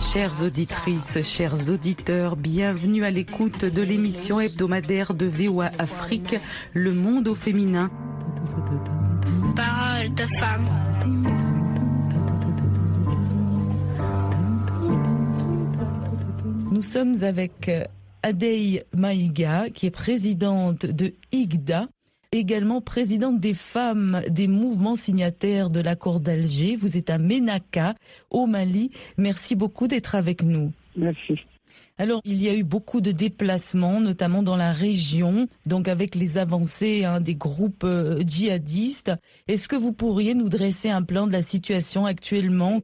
Chères auditrices, chers auditeurs, bienvenue à l'écoute de l'émission hebdomadaire de VOA Afrique, Le Monde au féminin. Parole de femme. Nous sommes avec Adei Maïga, qui est présidente de IGDA, également présidente des femmes des mouvements signataires de l'accord d'Alger. Vous êtes à Ménaka, au Mali. Merci beaucoup d'être avec nous. Merci. Alors, il y a eu beaucoup de déplacements, notamment dans la région, donc avec les avancées hein, des groupes euh, djihadistes. Est-ce que vous pourriez nous dresser un plan de la situation actuellement?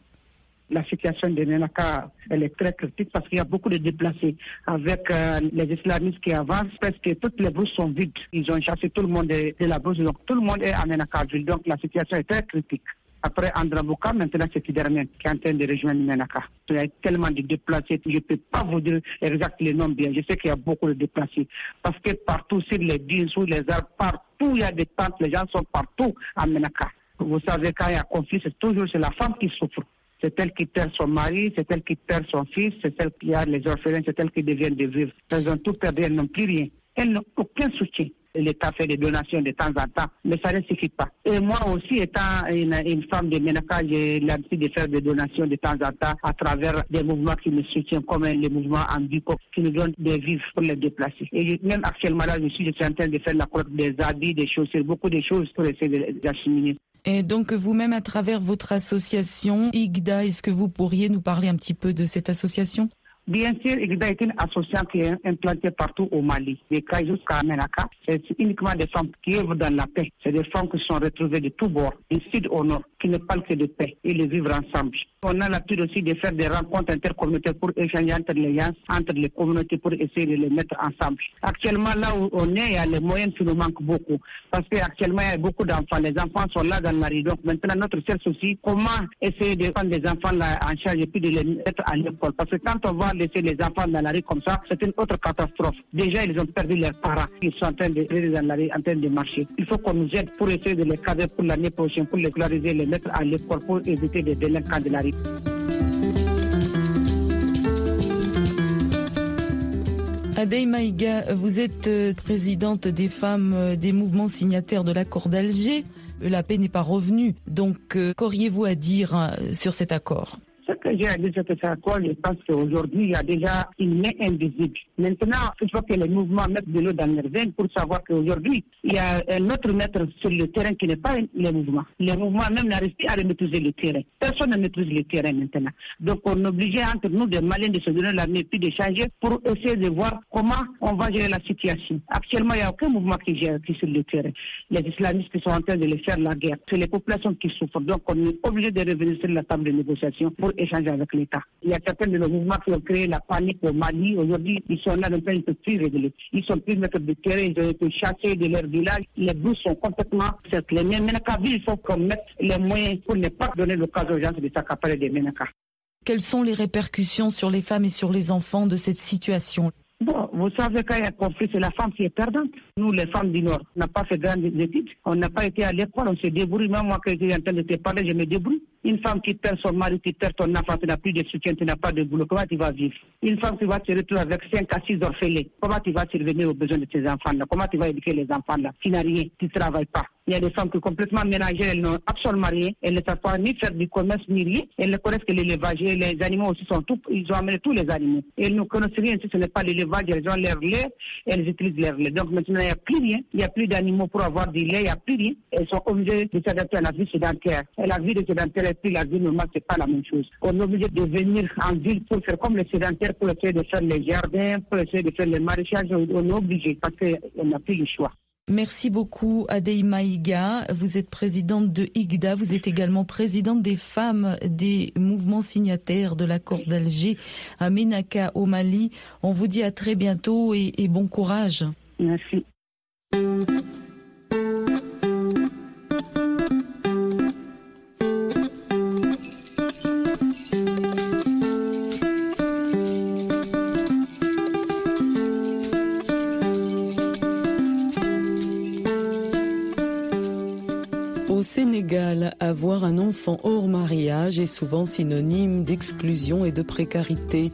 La situation de Ménaka, elle est très critique parce qu'il y a beaucoup de déplacés. Avec euh, les islamistes qui avancent, presque toutes les bouches sont vides. Ils ont chassé tout le monde de, la bouche, donc tout le monde est à Ménaka. Donc la situation est très critique. Après Andrabouka, maintenant c'est Tidermen qui est en train de rejoindre Ménaka. Il y a tellement de déplacés, je ne peux pas vous dire exact les noms bien. Je sais qu'il y a beaucoup de déplacés. Parce que partout, sur les dunes, sur les arbres, partout il y a des tentes, les gens sont partout à Ménaka. Vous savez, quand il y a conflit, c'est toujours la femme qui souffre. C'est elle qui perd son mari, c'est elle qui perd son fils, c'est elle qui a les orphelins, c'est elle qui devient de vivre. Elles ont tout perdu, elles n'ont plus rien. Elles n'ont aucun soutien. L'État fait des donations de temps en temps, mais ça ne suffit pas. Et moi aussi, étant une, femme de Ménaka, j'ai l'habitude de faire des donations de temps en temps à travers des mouvements qui me soutiennent, comme le mouvement Ambico, qui nous donne des vivres pour les déplacer. Et même actuellement, là, je suis, je suis en train de faire la collecte des habits, des chaussures, beaucoup de choses pour essayer de les acheminer. Et donc vous-même, à travers votre association IGDA, est-ce que vous pourriez nous parler un petit peu de cette association? Bien sûr, IGDA est une association qui est implantée partout au Mali, des cas jusqu'à Menaka. C'est uniquement des femmes qui œuvrent dans la paix. C'est des femmes qui sont retrouvées de tous bords, du sud au nord, qui ne parlent que de paix et de vivre ensemble. On a l'habitude aussi de faire des rencontres intercommunautaires pour échanger entre les entre les communautés pour essayer de les mettre ensemble. Actuellement, là où on est, il y a les moyens qui nous manquent beaucoup. Parce qu'actuellement, il y a beaucoup d'enfants. Les enfants sont là dans la rue. Donc maintenant, notre seul souci, comment essayer de prendre les enfants en charge et puis de les mettre à l'école? Parce que quand on va laisser les enfants dans la rue comme ça, c'est une autre catastrophe. Déjà, ils ont perdu leurs parents. Ils sont en train de dans la en train de marcher. Il faut qu'on nous aide pour essayer de les cadrer pour l'année prochaine, pour les scolariser, les à l'école pour éviter des délinquants de la rue. Adey Maïga, vous êtes euh, présidente des femmes euh, des mouvements signataires de l'accord d'Alger. La paix n'est pas revenue. Donc, euh, qu'auriez-vous à dire euh, sur cet accord? J'ai à dire cet accord, je pense qu'aujourd'hui, il y a déjà une main invisible. Maintenant, il faut que les mouvements mettent de l'eau dans leurs veines pour savoir qu'aujourd'hui, il y a un autre maître sur le terrain qui n'est pas les mouvements. Les mouvements même n'arrivent plus à maîtriser le terrain. Personne ne maîtrise le terrain maintenant. Donc, on est obligé entre nous, des Maliens, de se donner la main puis d'échanger pour essayer de voir comment on va gérer la situation. Actuellement, il n'y a aucun mouvement qui gère qui sur le terrain. Les islamistes qui sont en train de les faire la guerre. C'est les populations qui souffrent. Donc, on est obligé de revenir sur la table de négociation pour échanger avec l'État. Il y a certains de nos mouvements qui ont créé la panique au Mali. Aujourd'hui, ils sont là, donc ils ne peuvent plus régler. Ils sont plus maîtres de terrain, ils ont été chassés de leur village. Les bouches sont complètement cerclées. Mais Ménaka, il faut qu'on mette les moyens pour ne pas donner l'occasion aux gens de s'accaparer des Ménaka. Quelles sont les répercussions sur les femmes et sur les enfants de cette situation? Bon, vous savez, quand il y a conflit, c'est la femme qui est perdante. Nous, les femmes du Nord, on n'a pas fait grandes études, on n'a pas été à l'école, on se débrouille. Même moi, quand j'étais en train de te parler, je me débrouille. Une femme qui perd son mari, qui perd ton enfant, tu n'as plus de soutien, tu n'as pas de boulot, comment tu vas vivre? Une femme qui va se retrouver avec 5 à 6 orphelins, comment tu vas survenir aux besoins de tes enfants-là? Comment tu vas éduquer les enfants-là? Tu n'as rien, tu ne travailles pas. Il y a des femmes qui sont complètement mélangées, elles n'ont absolument rien, elles ne savent pas ni faire du commerce ni rien, elles ne connaissent que l'élevage. Les animaux aussi sont tout, ils ont amené tous les animaux. Elles ne connaissent rien si ce n'est pas l'élevage, elles ont leur lait, elles utilisent leur lait. Donc maintenant, il n'y a plus rien, il n'y a plus d'animaux pour avoir du lait, il n'y a plus rien. Elles sont obligées de s'adapter à la vie sédentaire. Et la vie de sédentaire et puis la vie normale, c'est pas la même chose. On est obligé de venir en ville pour faire comme les sédentaires, pour essayer de faire les jardins, pour essayer de faire les maraîchages. On est obligé parce qu'on n'a plus le choix. Merci beaucoup Adei Maïga. Vous êtes présidente de IGDA. Vous êtes également présidente des femmes des mouvements signataires de l'accord d'Alger à Ménaka au Mali. On vous dit à très bientôt et bon courage. Merci. Hors mariage est souvent synonyme d'exclusion et de précarité.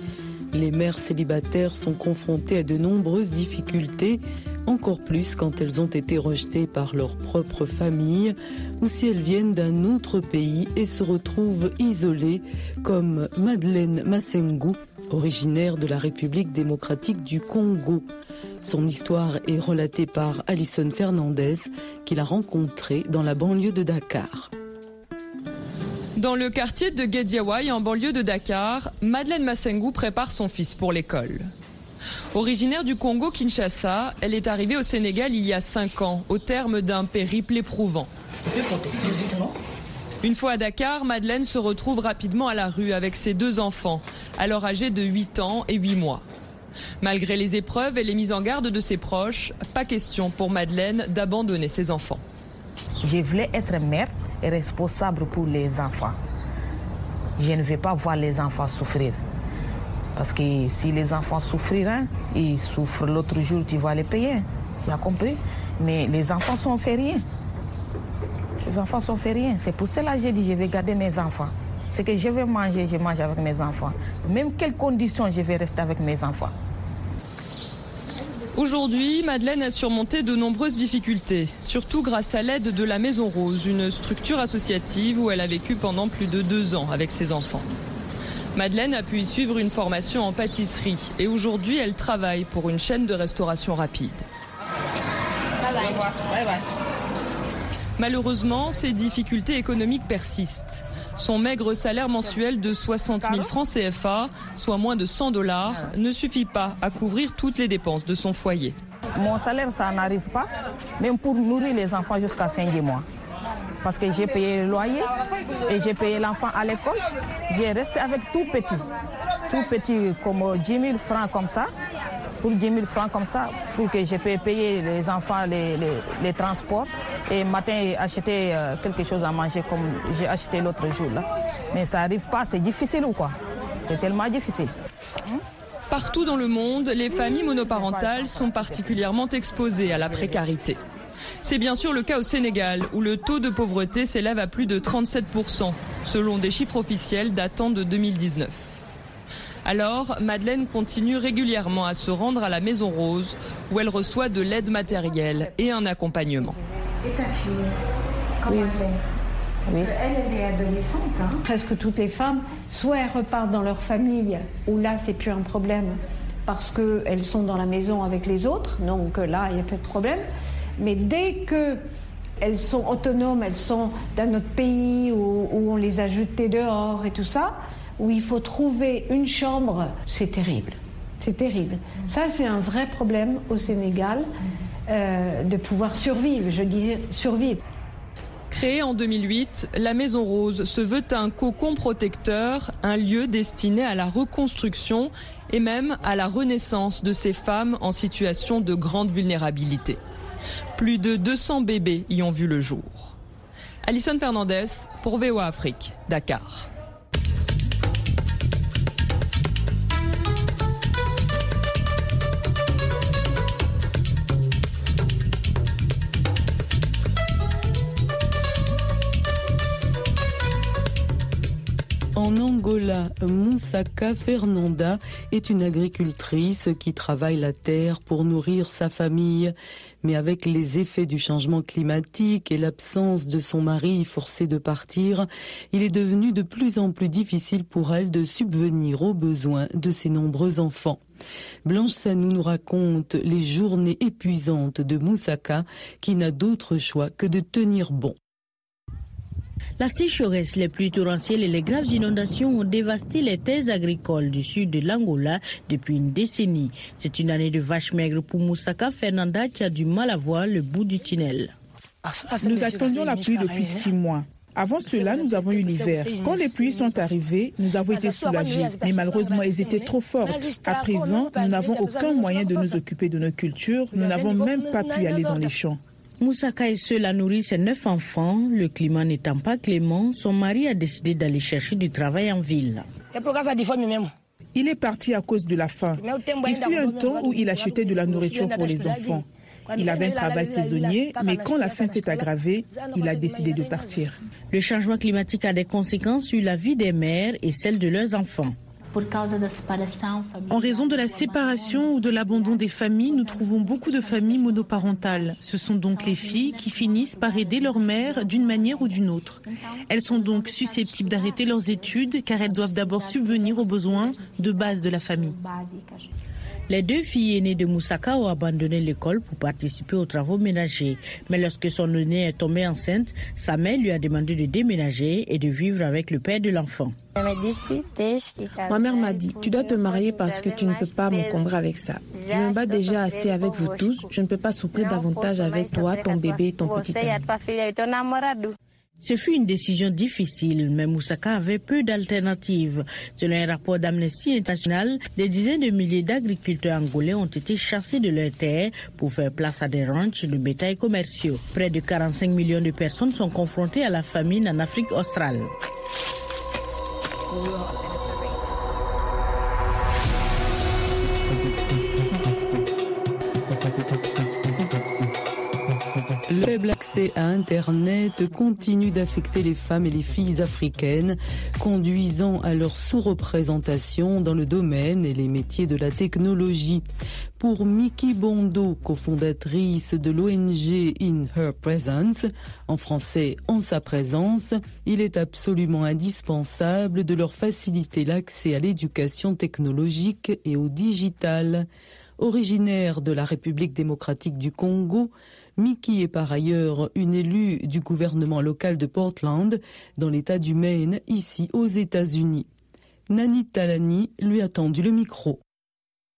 Les mères célibataires sont confrontées à de nombreuses difficultés, encore plus quand elles ont été rejetées par leur propre famille ou si elles viennent d'un autre pays et se retrouvent isolées, comme Madeleine Massengou, originaire de la République démocratique du Congo. Son histoire est relatée par Alison Fernandez, qu'il a rencontrée dans la banlieue de Dakar. Dans le quartier de Guédiawaye, en banlieue de Dakar, Madeleine Massengou prépare son fils pour l'école. Originaire du Congo Kinshasa, elle est arrivée au Sénégal il y a 5 ans, au terme d'un périple éprouvant. Une fois à Dakar, Madeleine se retrouve rapidement à la rue avec ses deux enfants, alors âgés de 8 ans et 8 mois. Malgré les épreuves et les mises en garde de ses proches, pas question pour Madeleine d'abandonner ses enfants. Je voulais être mère responsable pour les enfants. Je ne vais pas voir les enfants souffrir. Parce que si les enfants souffriront, ils souffrent l'autre jour, tu vas les payer. Tu as compris? Mais les enfants sont fait rien. Les enfants sont fait rien. C'est pour cela que j'ai dit je vais garder mes enfants. Ce que je vais manger, je mange avec mes enfants. Même quelles conditions, je vais rester avec mes enfants. Aujourd'hui, Madeleine a surmonté de nombreuses difficultés, surtout grâce à l'aide de la Maison Rose, une structure associative où elle a vécu pendant plus de deux ans avec ses enfants. Madeleine a pu y suivre une formation en pâtisserie et aujourd'hui elle travaille pour une chaîne de restauration rapide. Malheureusement, ces difficultés économiques persistent. Son maigre salaire mensuel de 60 000 francs CFA, soit moins de 100 dollars, ne suffit pas à couvrir toutes les dépenses de son foyer. Mon salaire, ça n'arrive pas, même pour nourrir les enfants jusqu'à fin du mois. Parce que j'ai payé le loyer et j'ai payé l'enfant à l'école. J'ai resté avec tout petit. Tout petit, comme 10 000 francs comme ça. Pour 10 000 francs comme ça, pour que je puisse payer les enfants les, les, les transports. Et matin, acheter euh, quelque chose à manger comme j'ai acheté l'autre jour. Là. Mais ça n'arrive pas, c'est difficile ou quoi? C'est tellement difficile. Partout dans le monde, les familles monoparentales sont particulièrement exposées à la précarité. C'est bien sûr le cas au Sénégal, où le taux de pauvreté s'élève à plus de 37%, selon des chiffres officiels datant de 2019. Alors, Madeleine continue régulièrement à se rendre à la Maison Rose, où elle reçoit de l'aide matérielle et un accompagnement. Et ta fille, comment elle est? Parce Oui. qu'elle, elle est adolescente. hein. Presque toutes les femmes, soit elles repartent dans leur famille, où là, c'est plus un problème, parce qu'elles sont dans la maison avec les autres, donc euh, là, il n'y a pas de problème. Mais dès que elles sont autonomes, elles sont dans notre pays où, où on les a jetées dehors et tout ça, où il faut trouver une chambre, c'est terrible. C'est terrible. Ça, c'est un vrai problème au Sénégal euh, de pouvoir survivre, je dis survivre. Créée en 2008, la Maison Rose se veut un cocon protecteur, un lieu destiné à la reconstruction et même à la renaissance de ces femmes en situation de grande vulnérabilité. Plus de 200 bébés y ont vu le jour. Alison Fernandez pour VOA Afrique, Dakar. En Angola, Moussaka Fernanda est une agricultrice qui travaille la terre pour nourrir sa famille. Mais avec les effets du changement climatique et l'absence de son mari forcé de partir, il est devenu de plus en plus difficile pour elle de subvenir aux besoins de ses nombreux enfants. Blanche Sanou nous raconte les journées épuisantes de Moussaka qui n'a d'autre choix que de tenir bon. La sécheresse, les pluies torrentielles et les graves inondations ont dévasté les terres agricoles du sud de l'Angola depuis une décennie. C'est une année de vache maigre pour Moussaka Fernanda qui a du mal à voir le bout du tunnel. Nous attendions la pluie depuis six mois. Avant cela, nous avons eu l'hiver. Quand les pluies sont arrivées, nous avons été soulagés. Mais malheureusement, elles étaient trop fortes. À présent, nous n'avons aucun moyen de nous occuper de nos cultures. Nous n'avons même pas pu aller dans les champs. Moussaka est seule à nourrir ses neuf enfants. Le climat n'étant pas clément, son mari a décidé d'aller chercher du travail en ville. Il est parti à cause de la faim. Il fut un temps où il achetait de la nourriture pour les enfants. Il avait un travail saisonnier, mais quand la faim s'est aggravée, il a décidé de partir. Le changement climatique a des conséquences sur la vie des mères et celle de leurs enfants. En raison de la séparation ou de l'abandon des familles, nous trouvons beaucoup de familles monoparentales. Ce sont donc les filles qui finissent par aider leur mère d'une manière ou d'une autre. Elles sont donc susceptibles d'arrêter leurs études car elles doivent d'abord subvenir aux besoins de base de la famille. Les deux filles aînées de Moussaka ont abandonné l'école pour participer aux travaux ménagers. Mais lorsque son aînée est tombée enceinte, sa mère lui a demandé de déménager et de vivre avec le père de l'enfant. Ma mère m'a dit, tu dois te marier parce que tu ne peux pas m'encombrer avec ça. Je me bats déjà assez avec vous tous, je ne peux pas souffrir davantage avec toi, ton bébé et ton petit ami. Ce fut une décision difficile, mais Moussaka avait peu d'alternatives. Selon un rapport d'Amnesty International, des dizaines de milliers d'agriculteurs angolais ont été chassés de leurs terres pour faire place à des ranchs de bétail commerciaux. Près de 45 millions de personnes sont confrontées à la famine en Afrique australe. Le faible accès à Internet continue d'affecter les femmes et les filles africaines, conduisant à leur sous-représentation dans le domaine et les métiers de la technologie. Pour Miki Bondo, cofondatrice de l'ONG In Her Presence, en français En sa présence, il est absolument indispensable de leur faciliter l'accès à l'éducation technologique et au digital. Originaire de la République démocratique du Congo, Mickey est par ailleurs une élue du gouvernement local de Portland, dans l'État du Maine, ici aux États-Unis. Nani Talani lui a tendu le micro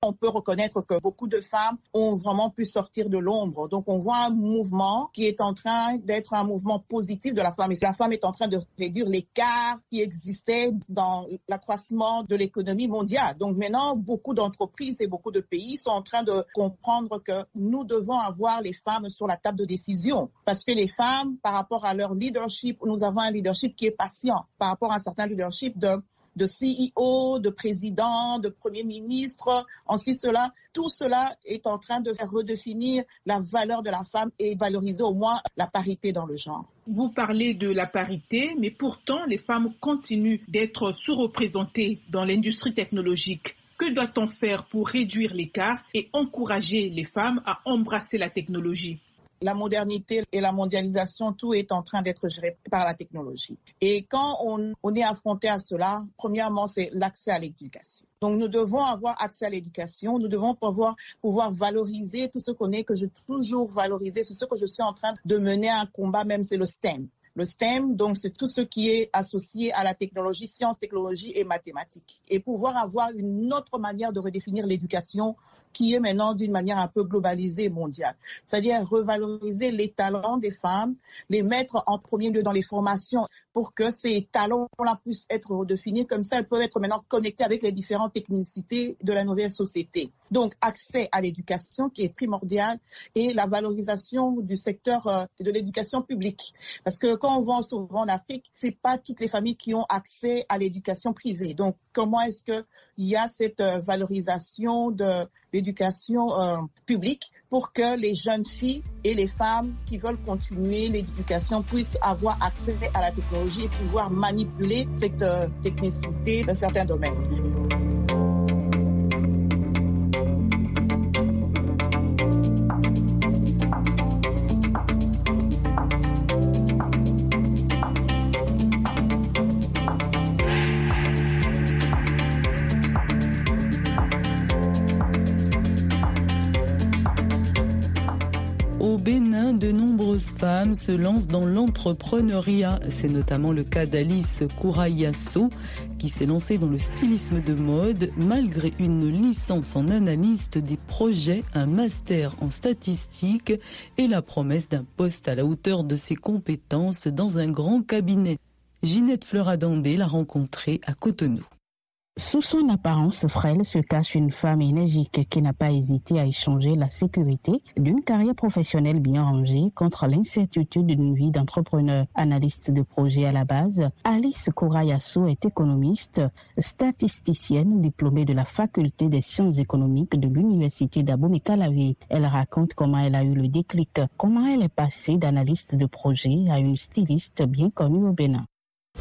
on peut reconnaître que beaucoup de femmes ont vraiment pu sortir de l'ombre. Donc on voit un mouvement qui est en train d'être un mouvement positif de la femme. Et la femme est en train de réduire l'écart qui existait dans l'accroissement de l'économie mondiale. Donc maintenant, beaucoup d'entreprises et beaucoup de pays sont en train de comprendre que nous devons avoir les femmes sur la table de décision. Parce que les femmes, par rapport à leur leadership, nous avons un leadership qui est patient par rapport à un certain leadership de de CEO, de président, de premier ministre, ainsi cela. Tout cela est en train de faire redéfinir la valeur de la femme et valoriser au moins la parité dans le genre. Vous parlez de la parité, mais pourtant les femmes continuent d'être sous-représentées dans l'industrie technologique. Que doit-on faire pour réduire l'écart et encourager les femmes à embrasser la technologie? La modernité et la mondialisation, tout est en train d'être géré par la technologie. Et quand on, est affronté à cela, premièrement, c'est l'accès à l'éducation. Donc, nous devons avoir accès à l'éducation. Nous devons pouvoir, pouvoir valoriser tout ce qu'on est, que je toujours valoriser. C'est ce que je suis en train de mener un combat, même c'est le STEM. Le STEM, donc, c'est tout ce qui est associé à la technologie, sciences, technologie et mathématiques. Et pouvoir avoir une autre manière de redéfinir l'éducation qui est maintenant d'une manière un peu globalisée mondiale. C'est-à-dire revaloriser les talents des femmes, les mettre en premier lieu dans les formations pour que ces talents-là puissent être redéfinis. Comme ça, elles peuvent être maintenant connectées avec les différentes technicités de la nouvelle société. Donc, accès à l'éducation qui est primordial et la valorisation du secteur euh, de l'éducation publique. Parce que quand on va souvent en Afrique, c'est pas toutes les familles qui ont accès à l'éducation privée. Donc, comment est-ce qu'il y a cette euh, valorisation de l'éducation euh, publique pour que les jeunes filles et les femmes qui veulent continuer l'éducation puissent avoir accès à la technologie et pouvoir manipuler cette euh, technicité dans certains domaines. Se lancent dans l'entrepreneuriat. C'est notamment le cas d'Alice Kourayasso qui s'est lancée dans le stylisme de mode malgré une licence en analyste des projets, un master en statistique et la promesse d'un poste à la hauteur de ses compétences dans un grand cabinet. Ginette Fleuradandé l'a rencontrée à Cotonou. Sous son apparence frêle se cache une femme énergique qui n'a pas hésité à échanger la sécurité d'une carrière professionnelle bien rangée contre l'incertitude d'une vie d'entrepreneur. Analyste de projet à la base, Alice Kourayasso est économiste, statisticienne diplômée de la faculté des sciences économiques de l'université d'Abomey-Calavi. Elle raconte comment elle a eu le déclic, comment elle est passée d'analyste de projet à une styliste bien connue au Bénin.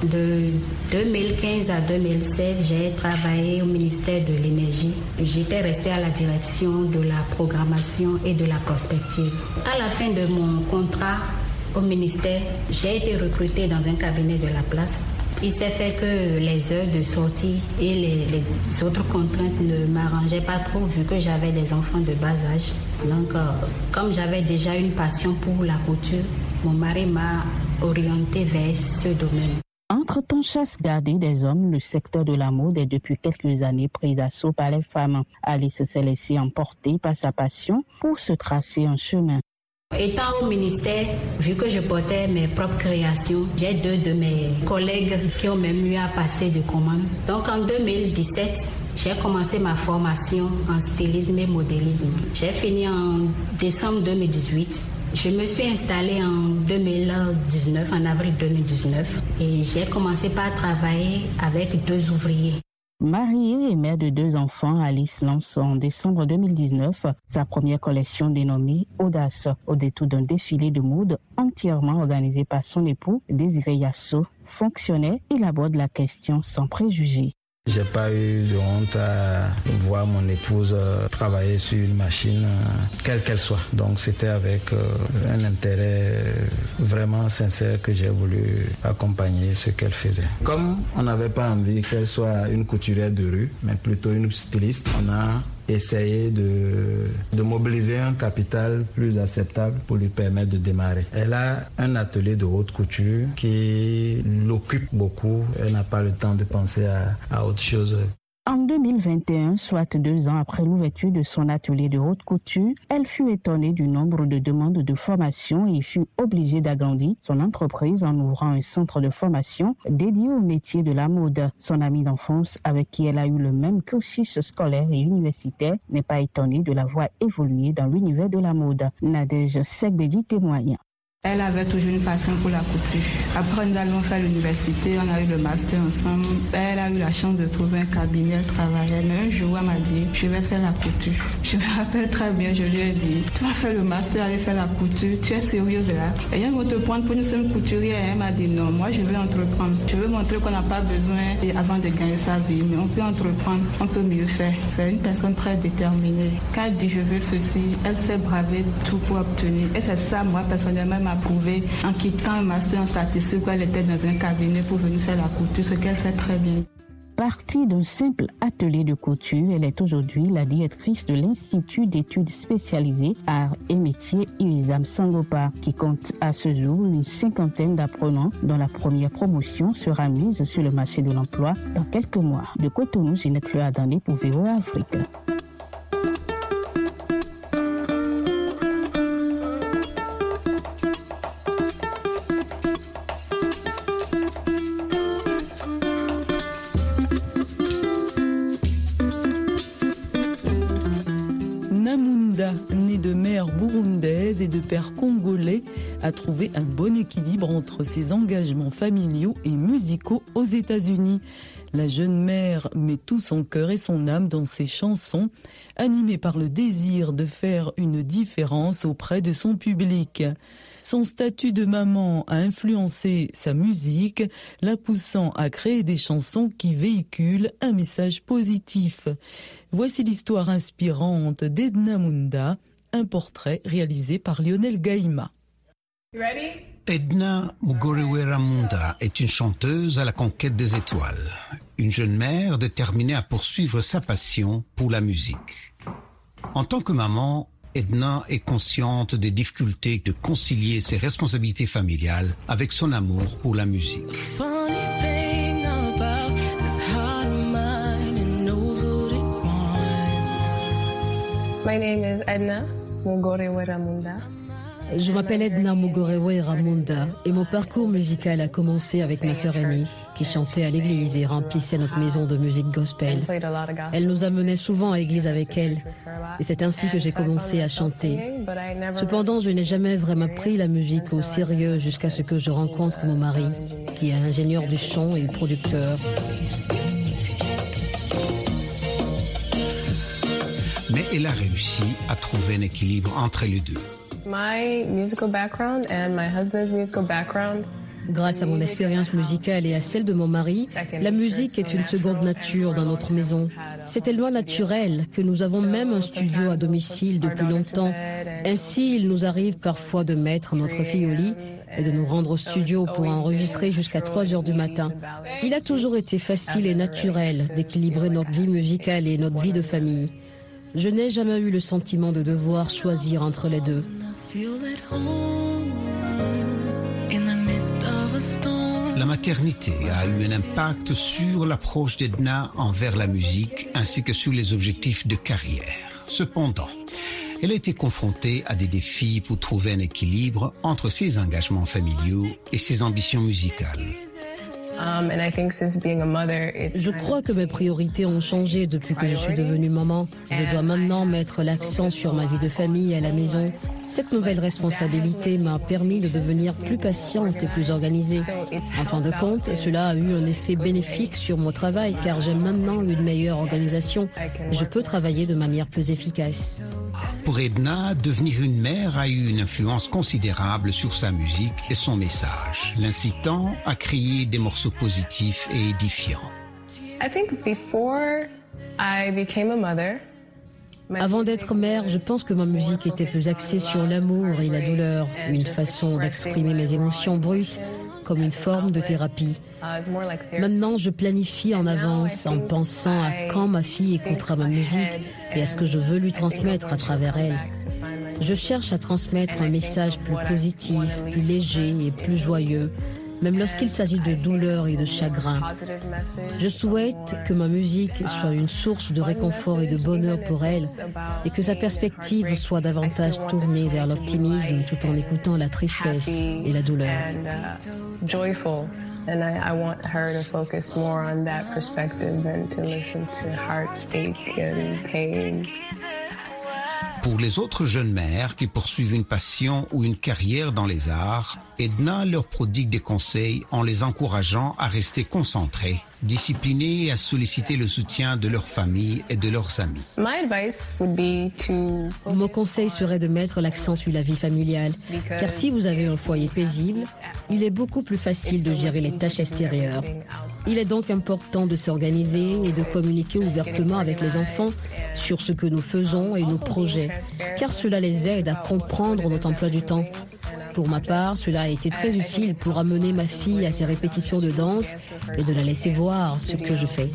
De 2015 à 2016, j'ai travaillé au ministère de l'Énergie. J'étais restée à la direction de la programmation et de la prospective. À la fin de mon contrat au ministère, j'ai été recrutée dans un cabinet de la place. Il s'est fait que les heures de sortie et les, autres contraintes ne m'arrangeaient pas trop vu que j'avais des enfants de bas âge. Donc, euh, comme j'avais déjà une passion pour la couture, mon mari m'a orientée vers ce domaine. Entre-temps, chasse gardée des hommes, le secteur de la mode est depuis quelques années pris d'assaut par les femmes. Alice s'est laissée emporter par sa passion pour se tracer un chemin. Étant au ministère, vu que je portais mes propres créations, j'ai deux de mes collègues qui ont même eu à passer de commande. Donc en 2017, j'ai commencé ma formation en stylisme et modélisme. J'ai fini en décembre 2018. Je me suis installée en 2019, en avril 2019, et j'ai commencé par travailler avec deux ouvriers. Mariée et mère de deux enfants, Alice lance en décembre 2019 sa première collection dénommée Audace, au détour d'un défilé de mode entièrement organisé par son époux, Désiré Yasso. Fonctionnaire, il aborde la question sans préjugés. J'ai pas eu de honte à voir mon épouse euh, travailler sur une machine, euh, quelle qu'elle soit. Donc c'était avec euh, un intérêt vraiment sincère que j'ai voulu accompagner ce qu'elle faisait. Comme on n'avait pas envie qu'elle soit une couturière de rue, mais plutôt une styliste, on a essayer de, de mobiliser un capital plus acceptable pour lui permettre de démarrer. Elle a un atelier de haute couture qui l'occupe beaucoup. Elle n'a pas le temps de penser à, à autre chose. En 2021, soit deux ans après l'ouverture de son atelier de haute couture, elle fut étonnée du nombre de demandes de formation et fut obligée d'agrandir son entreprise en ouvrant un centre de formation dédié au métier de la mode. Son amie d'enfance, avec qui elle a eu le même cursus scolaire et universitaire, n'est pas étonnée de la voir évoluer dans l'univers de la mode. Nadège Segbedi témoigne. Elle avait toujours une passion pour la couture. Après, nous allons faire l'université, on a eu le master ensemble. Elle a eu la chance de trouver un cabinet, elle travaillait. Mais un jour, elle m'a dit, je vais faire la couture. Je me rappelle très bien, je lui ai dit, tu vas faire le master, aller faire la couture, tu es sérieuse là? Et elle va te prendre pour une seule couturière. Elle m'a dit, non, moi je vais entreprendre. Je veux montrer qu'on n'a pas besoin avant de gagner sa vie, mais on peut entreprendre, on peut mieux faire. C'est une personne très déterminée. Quand elle dit, je veux ceci, elle s'est bravée tout pour obtenir. Et c'est ça, moi, personnellement, prouvé en quittant un master en statistique où elle était dans un cabinet pour venir faire la couture, ce qu'elle fait très bien. Partie d'un simple atelier de couture, elle est aujourd'hui la directrice de l'Institut d'études spécialisées arts et métiers IUSAM Sangopa, qui compte à ce jour une cinquantaine d'apprenants dont la première promotion sera mise sur le marché de l'emploi dans quelques mois. De Cotonou, Ginette Fleur pour VOA Afrique. Et de père congolais, a trouvé un bon équilibre entre ses engagements familiaux et musicaux aux États-Unis. La jeune mère met tout son cœur et son âme dans ses chansons, animée par le désir de faire une différence auprès de son public. Son statut de maman a influencé sa musique, la poussant à créer des chansons qui véhiculent un message positif. Voici l'histoire inspirante d'Edna Munda, un portrait réalisé par Lionel Gaïma. Edna Mugorewera Munda est une chanteuse à la conquête des étoiles, une jeune mère déterminée à poursuivre sa passion pour la musique. En tant que maman, Edna est consciente des difficultés de concilier ses responsabilités familiales avec son amour pour la musique. My name is Edna Mugoreweramunda. Je m'appelle Edna Mugorewe Ramunda et mon parcours musical a commencé avec ma sœur aînée qui chantait à l'église et remplissait notre maison de musique gospel. Elle nous amenait souvent à l'église avec elle et c'est ainsi que j'ai commencé à chanter. Cependant, je n'ai jamais vraiment pris la musique au sérieux jusqu'à ce que je rencontre mon mari qui est ingénieur du son et producteur. Mais elle a réussi à trouver un équilibre entre les deux. Grâce à mon expérience musicale et à celle de mon mari, la musique est une seconde nature dans notre maison. C'est tellement naturel que nous avons même un studio à domicile depuis longtemps. Ainsi, il nous arrive parfois de mettre notre fille au lit et de nous rendre au studio pour enregistrer jusqu'à 3 heures du matin. Il a toujours été facile et naturel d'équilibrer notre vie musicale et notre vie de famille. Je n'ai jamais eu le sentiment de devoir choisir entre les deux. La maternité a eu un impact sur l'approche d'Edna envers la musique ainsi que sur les objectifs de carrière. Cependant, elle a été confrontée à des défis pour trouver un équilibre entre ses engagements familiaux et ses ambitions musicales. Um, je crois que mes priorités ont changé depuis que je suis devenue maman. Je dois maintenant mettre l'accent sur ma vie de famille à la maison cette nouvelle responsabilité m'a permis de devenir plus patiente et plus organisée. En fin de compte, cela a eu un effet bénéfique sur mon travail car j'ai maintenant une meilleure organisation et je peux travailler de manière plus efficace. Pour Edna, devenir une mère a eu une influence considérable sur sa musique et son message, l'incitant à créer des morceaux positifs et édifiants. I think before I became a mother, avant d'être mère, je pense que ma musique était plus axée sur l'amour et la douleur, une façon d'exprimer mes émotions brutes comme une forme de thérapie. Maintenant, je planifie en avance en pensant à quand ma fille écoutera ma musique et à ce que je veux lui transmettre à travers elle. Je cherche à transmettre un message plus positif, plus léger et plus joyeux, même lorsqu'il s'agit de douleur et de chagrin. Je souhaite que ma musique soit une source de réconfort et de bonheur pour elle et que sa perspective soit davantage tournée vers l'optimisme tout en écoutant la tristesse et la douleur. And I, I want her to focus more on that perspective than to listen to heartache and pain. Pour les autres jeunes mères qui poursuivent une passion ou une carrière dans les arts, Edna leur prodigue des conseils en les encourageant à rester concentrés, disciplinés et à solliciter le soutien de leur famille et de leurs amis. Mon conseil serait de mettre l'accent sur la vie familiale, car si vous avez un foyer paisible, il est beaucoup plus facile de gérer les tâches extérieures. Il est donc important de s'organiser et de communiquer ouvertement avec les enfants sur ce que nous faisons et nos projets, car cela les aide à comprendre notre emploi du temps. Pour ma part, cela a été très utile pour amener ma fille à ses répétitions de danse et de la laisser voir ce que je fais.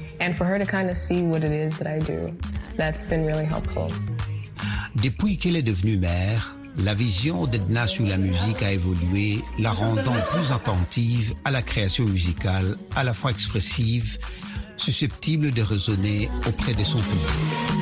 Depuis qu'elle est devenue mère, la vision d'Edna sur la musique a évolué, la rendant plus attentive à la création musicale, à la fois expressive, susceptible de résonner auprès de son public.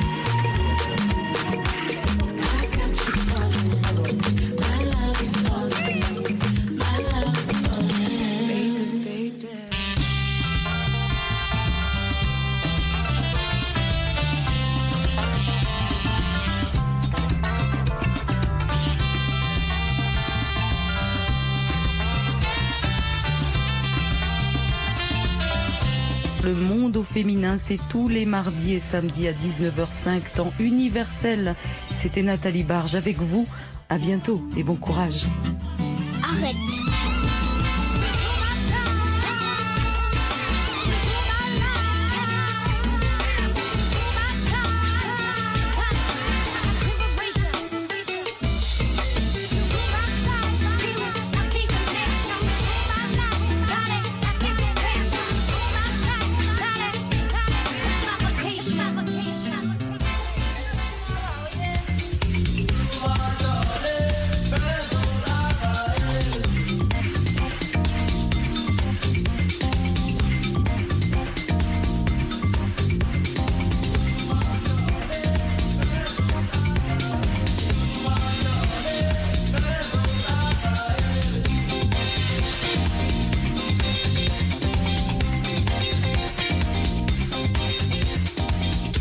C'est tous les mardis et samedis à 19h05, temps universel. C'était Nathalie Barge avec vous. À bientôt et bon courage.